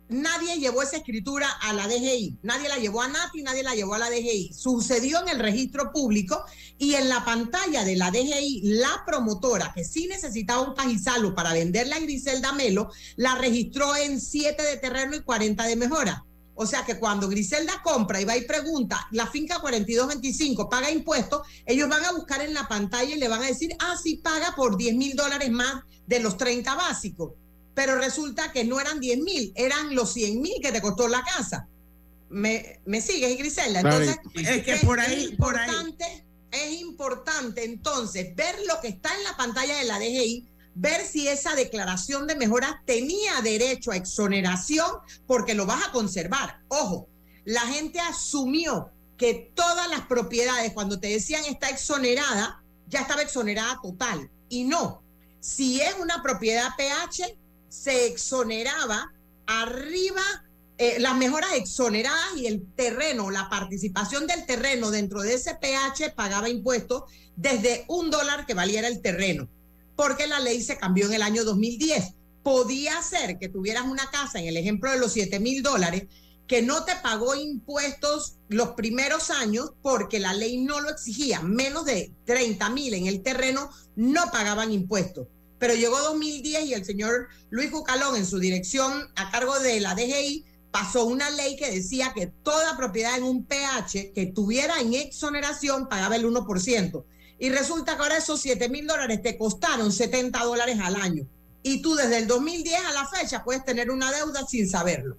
nadie llevó esa escritura a la DGI, nadie la llevó a NATI, nadie la llevó a la DGI. Sucedió en el registro público y en la pantalla de la DGI, la promotora que sí necesitaba un pajizalo para venderla a Griselda Melo, la registró en 7 de terreno y 40 de mejora. O sea que cuando Griselda compra y va y pregunta, la finca 4225 paga impuestos, ellos van a buscar en la pantalla y le van a decir, ah, sí paga por 10 mil dólares más de los 30 básicos pero resulta que no eran 10 mil, eran los 100 mil que te costó la casa. ¿Me, me sigues, Griselda? Entonces, es que por ahí, es importante, es importante entonces ver lo que está en la pantalla de la DGI, ver si esa declaración de mejora tenía derecho a exoneración porque lo vas a conservar. Ojo, la gente asumió que todas las propiedades, cuando te decían está exonerada, ya estaba exonerada total. Y no, si es una propiedad PH, se exoneraba arriba eh, las mejoras exoneradas y el terreno, la participación del terreno dentro de ese PH pagaba impuestos desde un dólar que valiera el terreno, porque la ley se cambió en el año 2010. Podía ser que tuvieras una casa, en el ejemplo de los 7 mil dólares, que no te pagó impuestos los primeros años porque la ley no lo exigía. Menos de 30 mil en el terreno no pagaban impuestos pero llegó 2010 y el señor Luis Jucalón en su dirección a cargo de la DGI pasó una ley que decía que toda propiedad en un PH que tuviera en exoneración pagaba el 1%. Y resulta que ahora esos 7 mil dólares te costaron 70 dólares al año. Y tú desde el 2010 a la fecha puedes tener una deuda sin saberlo.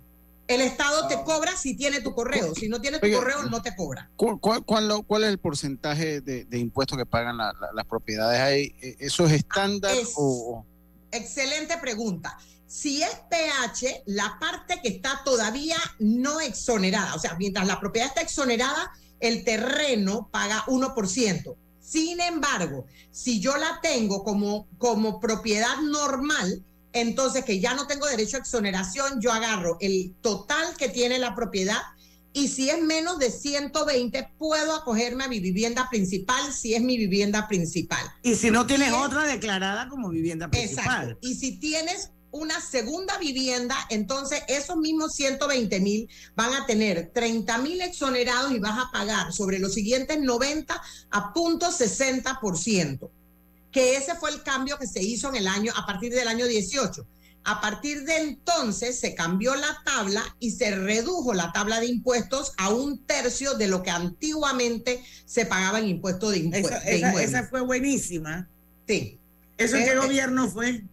El Estado te cobra si tiene tu correo. Si no tiene tu correo, no te cobra. ¿Cuál, es el porcentaje de, impuestos que pagan las propiedades ahí? ¿E, ¿Eso es estándar o...? Excelente pregunta. Si es PH, la parte que está todavía no exonerada, o sea, mientras la propiedad está exonerada, el terreno paga 1%. Sin embargo, si yo la tengo como, como propiedad normal, entonces que ya no tengo derecho a exoneración, yo agarro el total que tiene la propiedad y si es menos de 120, puedo acogerme a mi vivienda principal si es mi vivienda principal. Y si no tienes otra declarada como vivienda principal. Exacto. Y si tienes una segunda vivienda, entonces esos mismos 120 mil van a tener 30 mil exonerados y vas a pagar sobre los siguientes 90 a punto 60% que ese fue el cambio que se hizo en el año, a partir del año 18. A partir de entonces se cambió la tabla y se redujo la tabla de impuestos a un tercio de lo que antiguamente se pagaba en impuestos de, impuestos. esa, fue buenísima. Sí. ¿Eso en qué eh, eh, gobierno fue?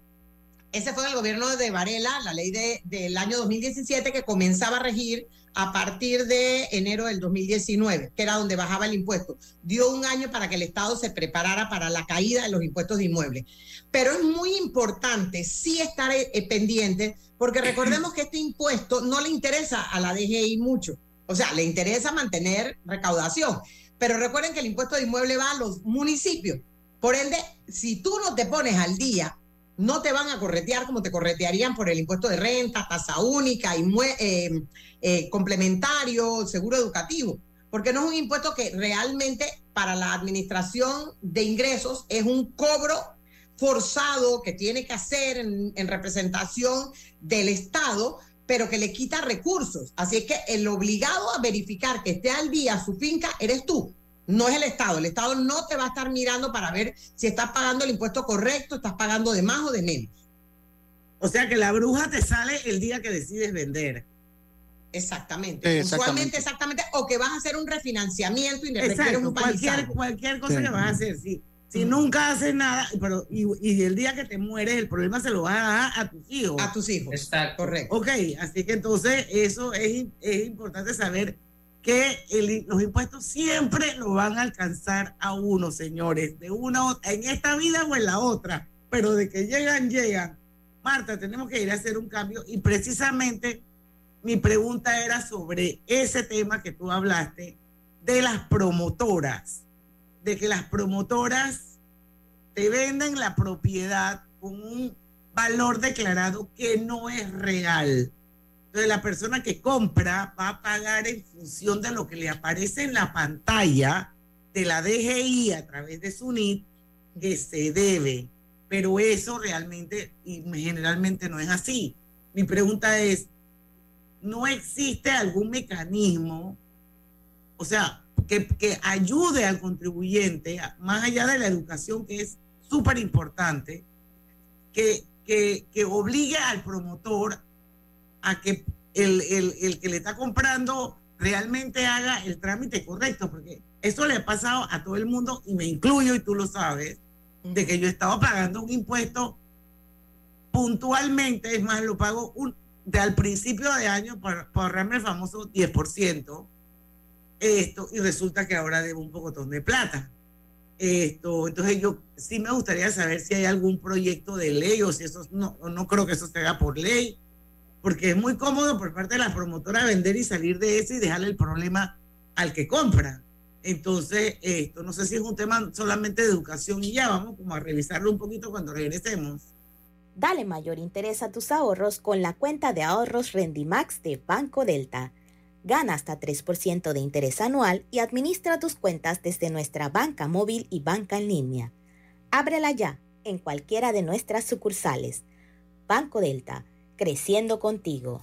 Ese fue el gobierno de Varela, la ley de, del año 2017 que comenzaba a regir a partir de enero del 2019, que era donde bajaba el impuesto. Dio un año para que el Estado se preparara para la caída de los impuestos de inmuebles. Pero es muy importante sí estar eh, eh, pendiente, porque recordemos que este impuesto no le interesa a la DGI mucho. O sea, le interesa mantener recaudación. Pero recuerden que el impuesto de inmueble va a los municipios. Por ende, si tú no te pones al día no te van a corretear como te corretearían por el impuesto de renta, tasa única, eh, eh, complementario, seguro educativo, porque no es un impuesto que realmente para la administración de ingresos es un cobro forzado que tiene que hacer en, en representación del Estado, pero que le quita recursos. Así es que el obligado a verificar que esté al día su finca eres tú no es el Estado. El Estado no te va a estar mirando para ver si estás pagando el impuesto correcto, estás pagando de más o de menos. O sea que la bruja te sale el día que decides vender. Exactamente. Usualmente, exactamente. O que vas a hacer un refinanciamiento y un cualquier, cualquier cosa que vas a hacer, sí. Si nunca haces nada, pero y, el día que te mueres, el problema se lo va a dar a tus hijos. A tus hijos. Está correcto. Ok, así que entonces eso es, es importante saber que los impuestos siempre lo van a alcanzar a uno, señores, de una en esta vida o en la otra, pero de que llegan, llegan. Marta, tenemos que ir a hacer un cambio y precisamente mi pregunta era sobre ese tema que tú hablaste de las promotoras, de que las promotoras te venden la propiedad con un valor declarado que no es real. Entonces la persona que compra va a pagar en función de lo que le aparece en la pantalla de la DGI a través de su NIT que se debe. pero eso realmente y generalmente no es así. Mi pregunta es, ¿no existe algún mecanismo, o sea, que, que ayude al contribuyente, más allá de la educación que es súper importante, que, que, que obligue al promotor a que el, el, el, que le está comprando realmente haga el trámite correcto, porque eso le ha pasado a todo el mundo y me incluyo y tú lo sabes, de que yo estaba pagando un impuesto puntualmente, es más, lo pago un, de al principio de año para, para ahorrarme el famoso 10%, esto, y resulta que ahora debo un pocotón de plata. Esto, entonces yo sí me gustaría saber si hay algún proyecto de ley o si eso no, no creo que eso se haga por ley, porque es muy cómodo por parte de la promotora vender y salir de eso y dejarle el problema al que compra. Entonces, esto no sé si es un tema solamente de educación y ya vamos a revisarlo un poquito cuando regresemos. Dale mayor interés a tus ahorros con la cuenta de ahorros Rendimax de Banco Delta. Gana hasta 3% de interés anual y administra tus cuentas desde nuestra banca móvil y banca en línea. Ábrela ya en cualquiera de nuestras sucursales. Banco Delta, creciendo contigo.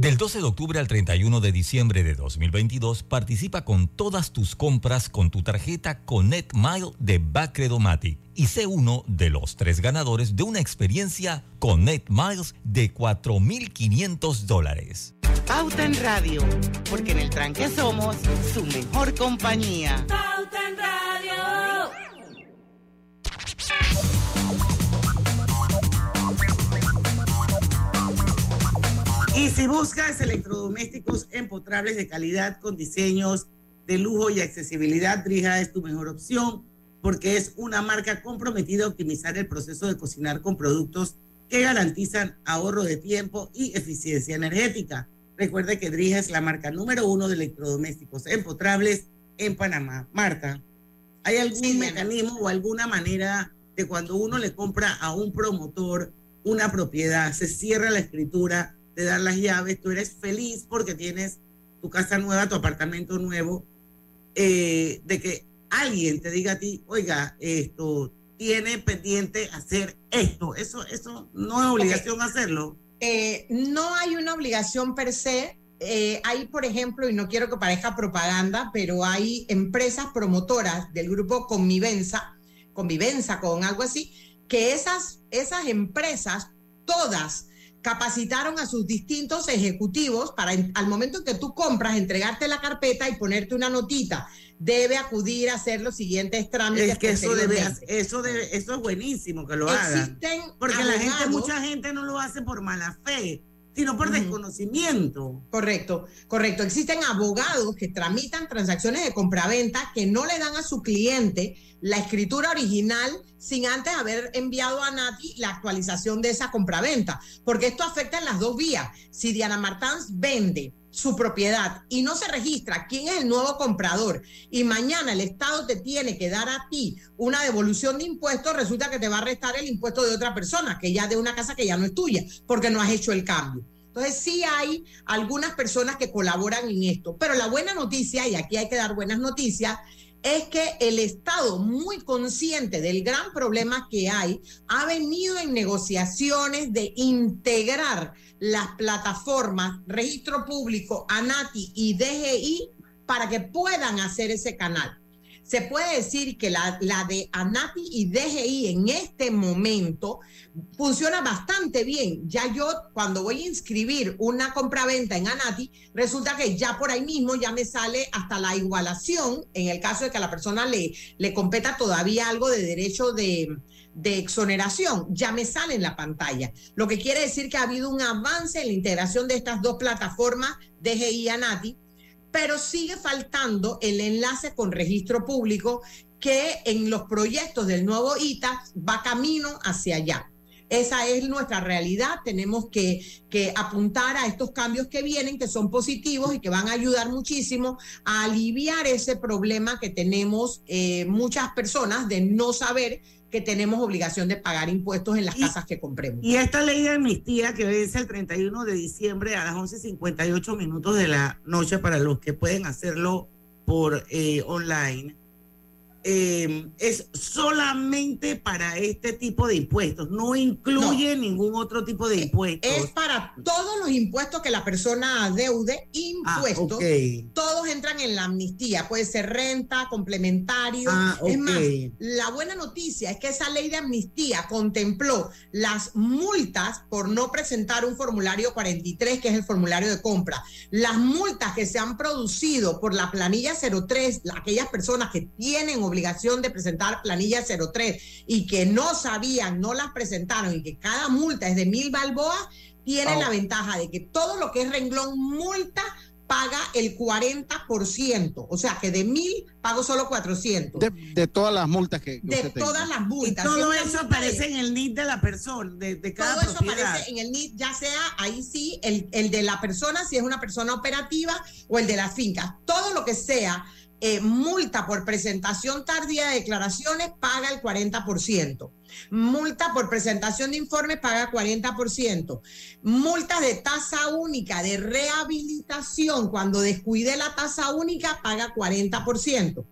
Del 12 de octubre al 31 de diciembre de 2022, participa con todas tus compras con tu tarjeta Connect Mile de Bacredomatic y sé uno de los tres ganadores de una experiencia Connect Miles de 4.500 dólares. Pauta en Radio, porque en el tranque somos su mejor compañía. Pauta en Radio. Y si buscas electrodomésticos empotrables de calidad con diseños de lujo y accesibilidad, Drija es tu mejor opción porque es una marca comprometida a optimizar el proceso de cocinar con productos que garantizan ahorro de tiempo y eficiencia energética. Recuerde que Drija es la marca número uno de electrodomésticos empotrables en Panamá. Marta, ¿hay algún mecanismo o alguna manera de cuando uno le compra a un promotor una propiedad, se cierra la escritura? De dar las llaves, tú eres feliz porque tienes tu casa nueva, tu apartamento nuevo, eh, de que alguien te diga a ti, oiga, esto tiene pendiente hacer esto. Eso, eso no es obligación hacerlo. Eh, no hay una obligación per se. Eh, hay, por ejemplo, y no quiero que parezca propaganda, pero hay empresas promotoras del grupo Convivenza, Convivenza con algo así, que esas, esas empresas, todas, capacitaron a sus distintos ejecutivos para al momento que tú compras entregarte la carpeta y ponerte una notita debe acudir a hacer los siguientes trámites es que eso debe eso debe, eso es buenísimo que lo hagan porque la gente mucha gente no lo hace por mala fe sino por desconocimiento. Correcto, correcto. Existen abogados que tramitan transacciones de compraventa que no le dan a su cliente la escritura original sin antes haber enviado a Nati la actualización de esa compraventa, porque esto afecta en las dos vías. Si Diana Martans vende su propiedad y no se registra quién es el nuevo comprador y mañana el Estado te tiene que dar a ti una devolución de impuestos, resulta que te va a restar el impuesto de otra persona, que ya de una casa que ya no es tuya, porque no has hecho el cambio. Entonces sí hay algunas personas que colaboran en esto, pero la buena noticia, y aquí hay que dar buenas noticias, es que el Estado, muy consciente del gran problema que hay, ha venido en negociaciones de integrar las plataformas Registro Público, ANATI y DGI para que puedan hacer ese canal. Se puede decir que la, la de ANATI y DGI en este momento funciona bastante bien. Ya yo cuando voy a inscribir una compraventa en Anati, resulta que ya por ahí mismo ya me sale hasta la igualación, en el caso de que a la persona le, le competa todavía algo de derecho de, de exoneración, ya me sale en la pantalla. Lo que quiere decir que ha habido un avance en la integración de estas dos plataformas, DGI y ANATI, pero sigue faltando el enlace con registro público que en los proyectos del nuevo ITA va camino hacia allá. Esa es nuestra realidad. Tenemos que, que, apuntar a estos cambios que vienen, que son positivos y que van a ayudar muchísimo a aliviar ese problema que tenemos eh, muchas personas de no saber que tenemos obligación de pagar impuestos en las casas que compremos. Y esta ley de amnistía que vence el 31 de diciembre a las 11.58 minutos de la noche para los que pueden hacerlo por eh, online eh, es solamente para este tipo de impuestos, no incluye ningún otro tipo de impuestos. Es para todos los impuestos que la persona adeude, impuestos, ah, todos entran en la amnistía, puede ser renta, complementario. Ah, es más, la buena noticia es que esa ley de amnistía contempló las multas por no presentar un formulario 43, que es el formulario de compra, las multas que se han producido por la planilla 03, aquellas personas que tienen obligación de presentar planilla 03 y que no sabían, no las presentaron y que cada multa es de mil balboas, tienen la ventaja de que todo lo que es renglón multa paga el 40%, o sea que de mil pago solo 400. De, todas las multas que... de todas las multas. todo eso aparece en el NIT de la persona, de, cada Todo eso aparece en el NIT, ya sea ahí sí, el, el de la persona, si es una persona operativa, o el de la finca. Todo lo que sea eh, multa por presentación tardía de declaraciones paga el 40%. Multa por presentación de informes paga 40%. Multa de tasa única de rehabilitación cuando descuide la tasa única paga 40%.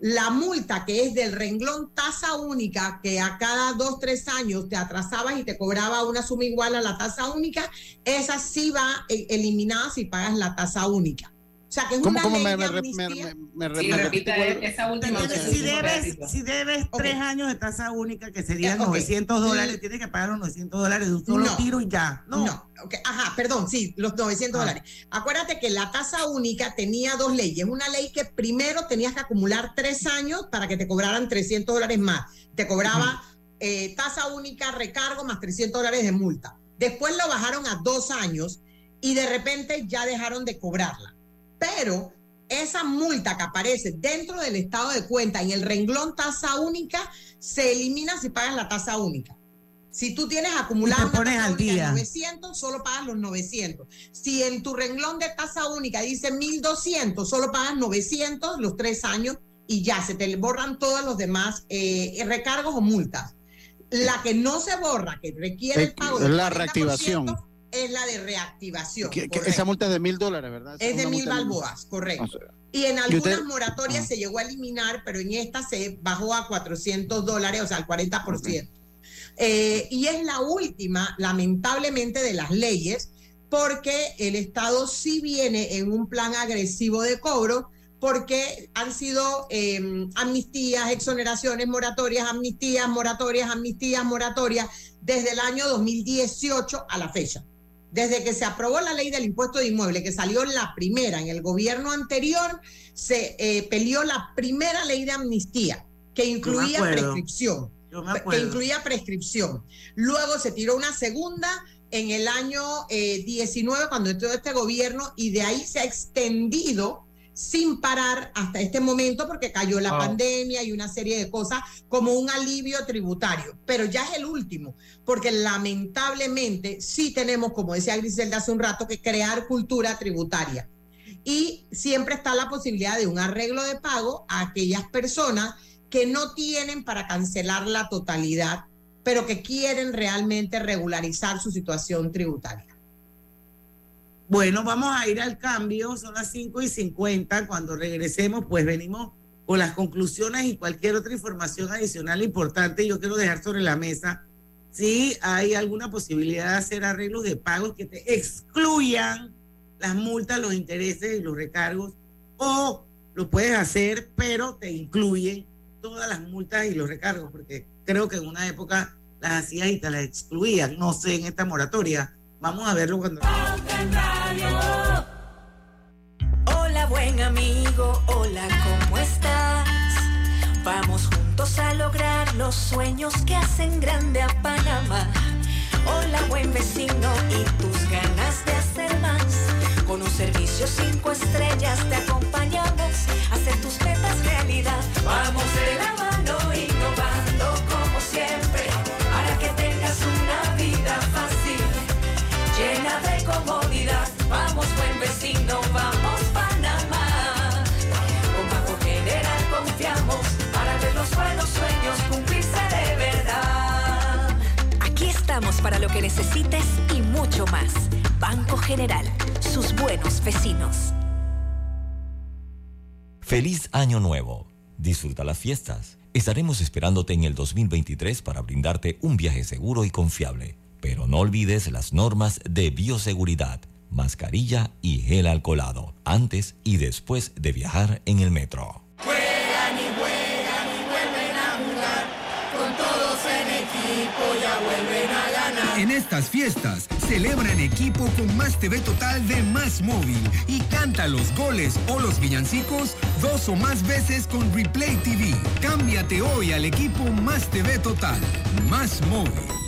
La multa que es del renglón tasa única, que a cada dos, tres años te atrasabas y te cobraba una suma igual a la tasa única, esa sí va eh, eliminada si pagas la tasa única. O sea, que es una ley me, de me, sí, repita esa última. si debes, si debes tres años de tasa única, que serían 900 dólares, tienes que pagar los 900 dólares de un solo tiro y ya. No, no. Ajá, perdón, sí, los 900 ah. dólares. Acuérdate que la tasa única tenía dos leyes. Una ley que primero tenías que acumular tres años para que te cobraran 300 dólares más. Te cobraba eh, tasa única, recargo más 300 dólares de multa. Después lo bajaron a dos años y de repente ya dejaron de cobrarla pero esa multa que aparece dentro del estado de cuenta en el renglón tasa única se elimina si pagas la tasa única. Si tú tienes acumulado al día. 900, solo pagas los 900. Si en tu renglón de tasa única dice 1200, solo pagas 900 los tres años y ya se te borran todos los demás eh, recargos o multas. La que no se borra, que requiere el pago de la reactivación es la de reactivación. esa multa es de mil dólares, ¿verdad? es de mil balboas, correcto. y en algunas moratorias se llegó a eliminar, pero en esta se bajó a 400 dólares, o sea, al 40%. Eh, y es la última, lamentablemente, de las leyes, porque el Estado sí viene en un plan agresivo de cobro, porque han sido em, amnistías, exoneraciones, moratorias, amnistías, moratorias, amnistías, moratorias, desde el año 2018 a la fecha. Desde que se aprobó la ley del impuesto de inmueble, que salió la primera en el gobierno anterior, se eh, peleó la primera ley de amnistía, que incluía prescripción. que incluía prescripción. Luego se tiró una segunda en el año 19 eh, cuando entró este gobierno y de ahí se ha extendido sin parar hasta este momento porque cayó la pandemia y una serie de cosas como un alivio tributario. Pero ya es el último, porque lamentablemente sí tenemos, como decía Griselda hace un rato, que crear cultura tributaria. Y siempre está la posibilidad de un arreglo de pago a aquellas personas que no tienen para cancelar la totalidad, pero que quieren realmente regularizar su situación tributaria. Bueno, vamos a ir al cambio, son las 5 y 50. Cuando regresemos, pues venimos con las conclusiones y cualquier otra información adicional importante. Yo quiero dejar sobre la mesa si hay alguna posibilidad de hacer arreglos de pagos que te excluyan las multas, los intereses y los recargos, o lo puedes hacer, pero te incluyen todas las multas y los recargos, porque creo que en una época las hacías y te las excluían. No sé, en esta moratoria Vamos a verlo cuando... Hola buen amigo, hola, ¿cómo estás? Vamos juntos a lograr los sueños que hacen grande a Panamá. Hola buen vecino y tus ganas de hacer más. Con un servicio cinco estrellas te acompañamos a hacer tus metas realidad. Vamos de la mano lo que necesites y mucho más. Banco General, sus buenos vecinos. Feliz Año Nuevo. Disfruta las fiestas. Estaremos esperándote en el 2023 para brindarte un viaje seguro y confiable. Pero no olvides las normas de bioseguridad, mascarilla y gel alcoholado, antes y después de viajar en el metro. En estas fiestas, celebra en equipo con Más TV Total de Más Móvil y canta los goles o los villancicos dos o más veces con Replay TV. Cámbiate hoy al equipo Más TV Total, Más Móvil.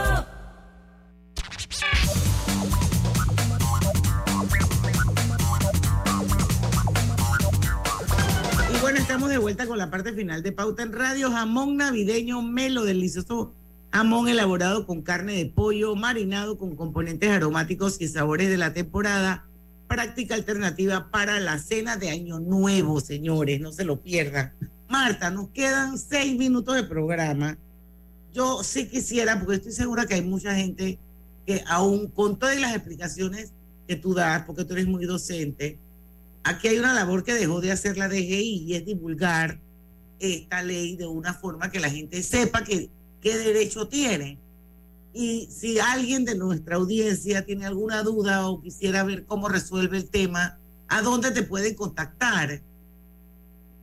Estamos de vuelta con la parte final de Pauta en Radio. Jamón navideño melo, delicioso jamón elaborado con carne de pollo, marinado con componentes aromáticos y sabores de la temporada. Práctica alternativa para la cena de Año Nuevo, señores, no se lo pierdan. Marta, nos quedan seis minutos de programa. Yo sí quisiera, porque estoy segura que hay mucha gente que aún con todas las explicaciones que tú das, porque tú eres muy docente, Aquí hay una labor que dejó de hacer la DGI y es divulgar esta ley de una forma que la gente sepa que, qué derecho tiene. Y si alguien de nuestra audiencia tiene alguna duda o quisiera ver cómo resuelve el tema, ¿a dónde te pueden contactar?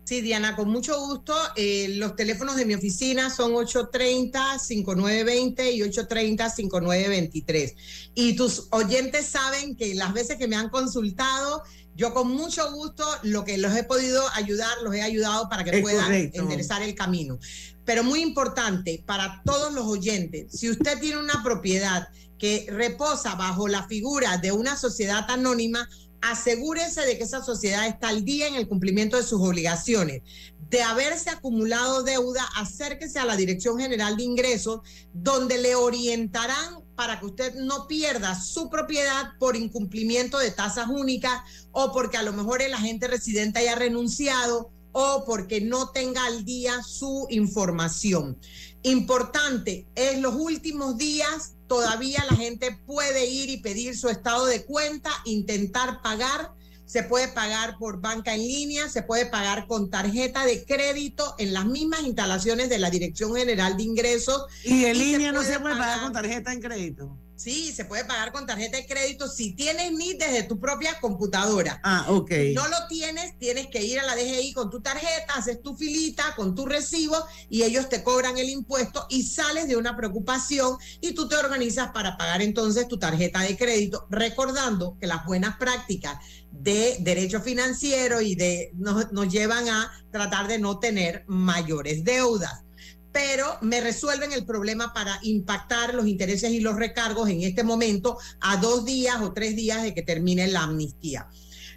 Sí, Diana, con mucho gusto. Eh, los teléfonos de mi oficina son 830-5920 y 830-5923. Y tus oyentes saben que las veces que me han consultado, yo con mucho gusto lo que los he podido ayudar, los he ayudado para que puedan enderezar el camino. Pero muy importante para todos los oyentes, si usted tiene una propiedad que reposa bajo la figura de una sociedad anónima, asegúrese de que esa sociedad está al día en el cumplimiento de sus obligaciones. De haberse acumulado deuda, acérquese a la Dirección General de Ingresos, donde le orientarán para que usted no pierda su propiedad por incumplimiento de tasas únicas o porque a lo mejor el agente residente haya renunciado o porque no tenga al día su información. Importante, en los últimos días todavía la gente puede ir y pedir su estado de cuenta, intentar pagar. Se puede pagar por banca en línea, se puede pagar con tarjeta de crédito en las mismas instalaciones de la Dirección General de Ingresos. Y en línea no se puede pagar con tarjeta en crédito. Sí, se puede pagar con tarjeta de crédito si tienes ni desde tu propia computadora. Ah, ok. Si no lo tienes, tienes que ir a la DGI con tu tarjeta, haces tu filita con tu recibo y ellos te cobran el impuesto y sales de una preocupación y tú te organizas para pagar entonces tu tarjeta de crédito, recordando que las buenas prácticas de derecho financiero y de nos, nos llevan a tratar de no tener mayores deudas pero me resuelven el problema para impactar los intereses y los recargos en este momento a dos días o tres días de que termine la amnistía.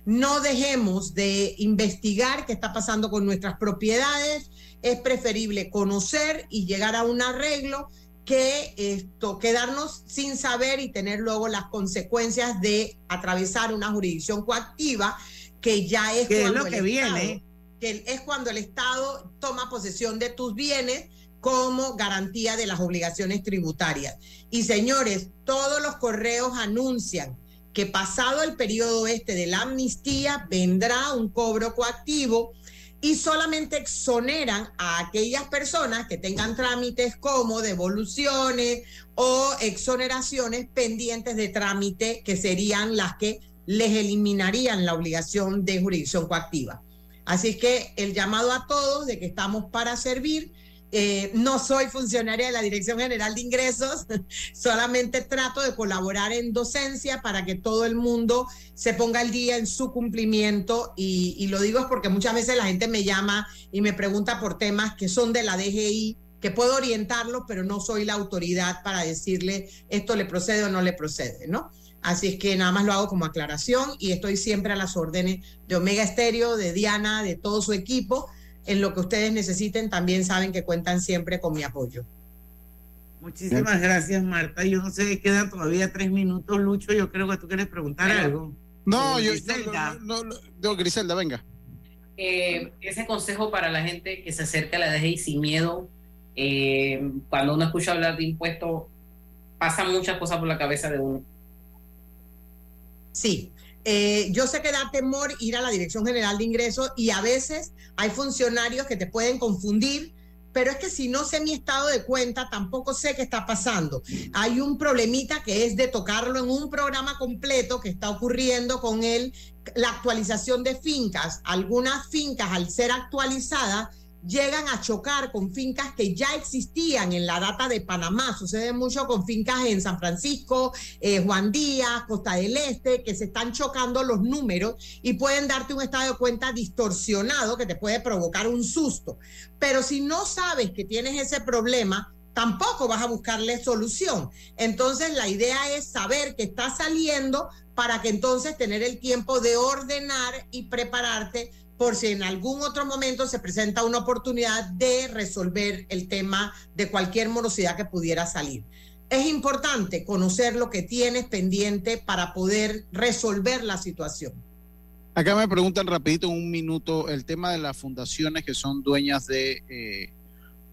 No dejemos de investigar qué está pasando con nuestras propiedades. Es preferible conocer y llegar a un arreglo que esto, quedarnos sin saber y tener luego las consecuencias de atravesar una jurisdicción coactiva que ya es, cuando lo que viene. que es cuando el Estado toma posesión de tus bienes como garantía de las obligaciones tributarias. Y señores, todos los correos anuncian que pasado el periodo este de la amnistía vendrá un cobro coactivo y solamente exoneran a aquellas personas que tengan trámites como devoluciones o exoneraciones pendientes de trámite que serían las que les eliminarían la obligación de jurisdicción coactiva. Así que el llamado a todos de que estamos para servir eh, no soy funcionaria de la Dirección General de Ingresos, *laughs* solamente trato de colaborar en docencia para que todo el mundo se ponga al día en su cumplimiento y, y, lo digo es porque muchas veces la gente me llama y me pregunta por temas que son de la DGI, que puedo orientarlo, pero no soy la autoridad para decirle esto le procede o no le procede, ¿no? Así es que nada más lo hago como aclaración y estoy siempre a las órdenes de Omega Estéreo, de Diana, de todo su equipo en lo que ustedes necesiten, también saben que cuentan siempre con mi apoyo. Muchísimas gracias, Marta. Yo no sé, quedan todavía tres minutos, Lucho. Yo creo que tú quieres preguntar algo. No, yo, no, no, Griselda, venga. Eh, ese consejo para la gente que se acerca a la DGI sin miedo, eh, cuando uno escucha hablar de impuestos, pasan muchas cosas por la cabeza de uno. Sí, eh, yo sé que da temor ir a la Dirección General de Ingresos y a veces hay funcionarios que te pueden confundir, pero es que si no sé mi estado de cuenta, tampoco sé qué está pasando. Hay un problemita que es de tocarlo en un programa completo que está ocurriendo con él, la actualización de fincas. Algunas fincas, al ser actualizadas, llegan a chocar con fincas que ya existían en la data de Panamá. Sucede mucho con fincas en San Francisco, eh, Juan Díaz, Costa del Este, que se están chocando los números y pueden darte un estado de cuenta distorsionado que te puede provocar un susto. Pero si no sabes que tienes ese problema, tampoco vas a buscarle solución. Entonces la idea es saber que está saliendo para que entonces tener el tiempo de ordenar y prepararte por si en algún otro momento se presenta una oportunidad de resolver el tema de cualquier morosidad que pudiera salir. Es importante conocer lo que tienes pendiente para poder resolver la situación. Acá me preguntan rapidito en un minuto el tema de las fundaciones que son dueñas de, eh,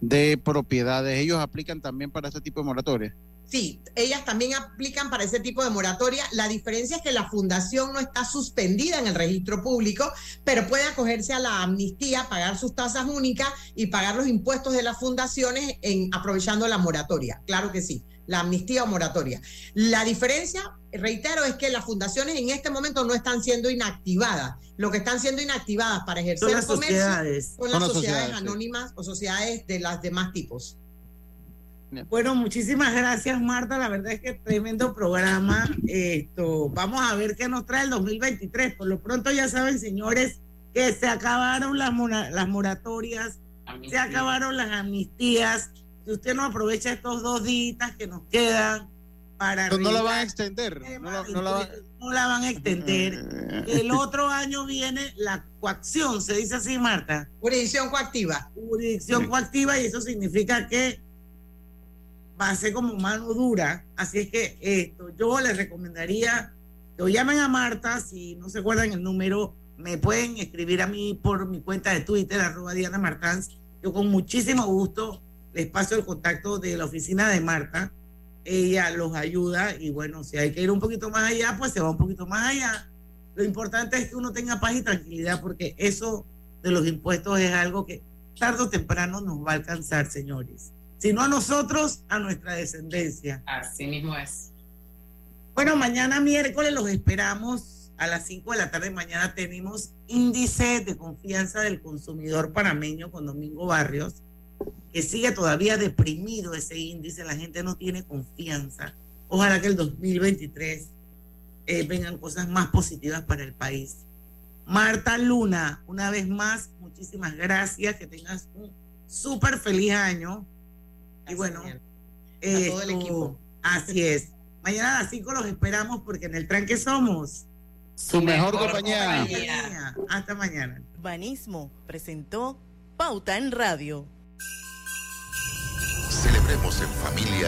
de propiedades. ¿Ellos aplican también para este tipo de moratorias? Sí, ellas también aplican para ese tipo de moratoria. La diferencia es que la fundación no está suspendida en el registro público, pero puede acogerse a la amnistía, pagar sus tasas únicas y pagar los impuestos de las fundaciones en, aprovechando la moratoria. Claro que sí, la amnistía o moratoria. La diferencia, reitero, es que las fundaciones en este momento no están siendo inactivadas. Lo que están siendo inactivadas para ejercer comercio sociedades. son las, sociedades, anónimas o sociedades de las demás tipos. Bueno, muchísimas gracias, Marta. La verdad es que tremendo programa. Esto, vamos a ver qué nos trae el 2023. Por lo pronto, ya saben, señores, que se acabaron las, las moratorias, se acabaron las amnistías. Si usted no aprovecha estos dos días que nos quedan para. no la van a extender. No la, no la van a extender. El otro año viene la coacción, se dice así, Marta. Jurisdicción coactiva. Jurisdicción coactiva y eso significa que va a ser como mano dura. Así es que esto, yo les recomendaría que llamen a Marta, si no se acuerdan el número, me pueden escribir a mí por mi cuenta de Twitter, arroba Diana Martans. Yo con muchísimo gusto les paso el contacto de la oficina de Marta ella los ayuda y bueno, si hay que ir un poquito más allá, pues se va un poquito más allá. Lo importante es que uno tenga paz y tranquilidad porque eso de los impuestos es algo que tarde o temprano nos va a alcanzar, señores. Si no a nosotros, a nuestra descendencia. Así mismo es. Bueno, mañana miércoles los esperamos a las 5 de la tarde. Mañana tenemos índice de confianza del consumidor panameño con Domingo Barrios que sigue todavía deprimido ese índice, la gente no tiene confianza. Ojalá que el 2023 eh, vengan cosas más positivas para el país. Marta Luna, una vez más, muchísimas gracias, que tengas un súper feliz año. Y bueno, todo el equipo. Así es. Mañana a las 5 los esperamos porque en el tranque somos su mejor, compañía. compañía. Hasta mañana. Banismo presentó Pauta en Radio. Celebremos en familia